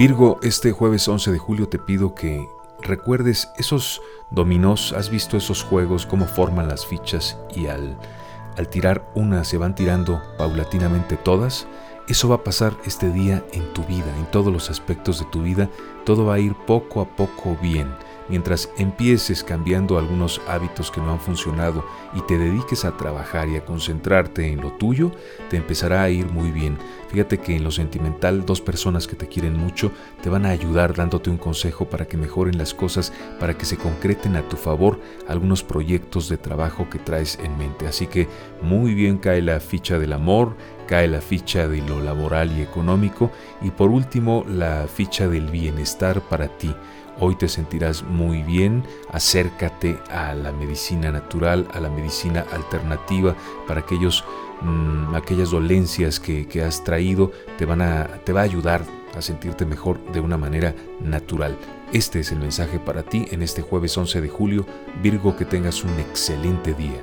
Virgo, este jueves 11 de julio te pido que recuerdes esos dominós, has visto esos juegos, cómo forman las fichas y al, al tirar una se van tirando paulatinamente todas. Eso va a pasar este día en tu vida, en todos los aspectos de tu vida. Todo va a ir poco a poco bien. Mientras empieces cambiando algunos hábitos que no han funcionado y te dediques a trabajar y a concentrarte en lo tuyo, te empezará a ir muy bien. Fíjate que en lo sentimental dos personas que te quieren mucho te van a ayudar dándote un consejo para que mejoren las cosas, para que se concreten a tu favor algunos proyectos de trabajo que traes en mente. Así que muy bien cae la ficha del amor, cae la ficha de lo laboral y económico y por último la ficha del bienestar para ti. Hoy te sentirás muy bien, acércate a la medicina natural, a la medicina alternativa para aquellos, mm, aquellas dolencias que, que, has traído, te, van a, te va a ayudar a sentirte mejor de una manera natural. Este es el mensaje para ti en este jueves 11 de julio. Virgo, que tengas un excelente día.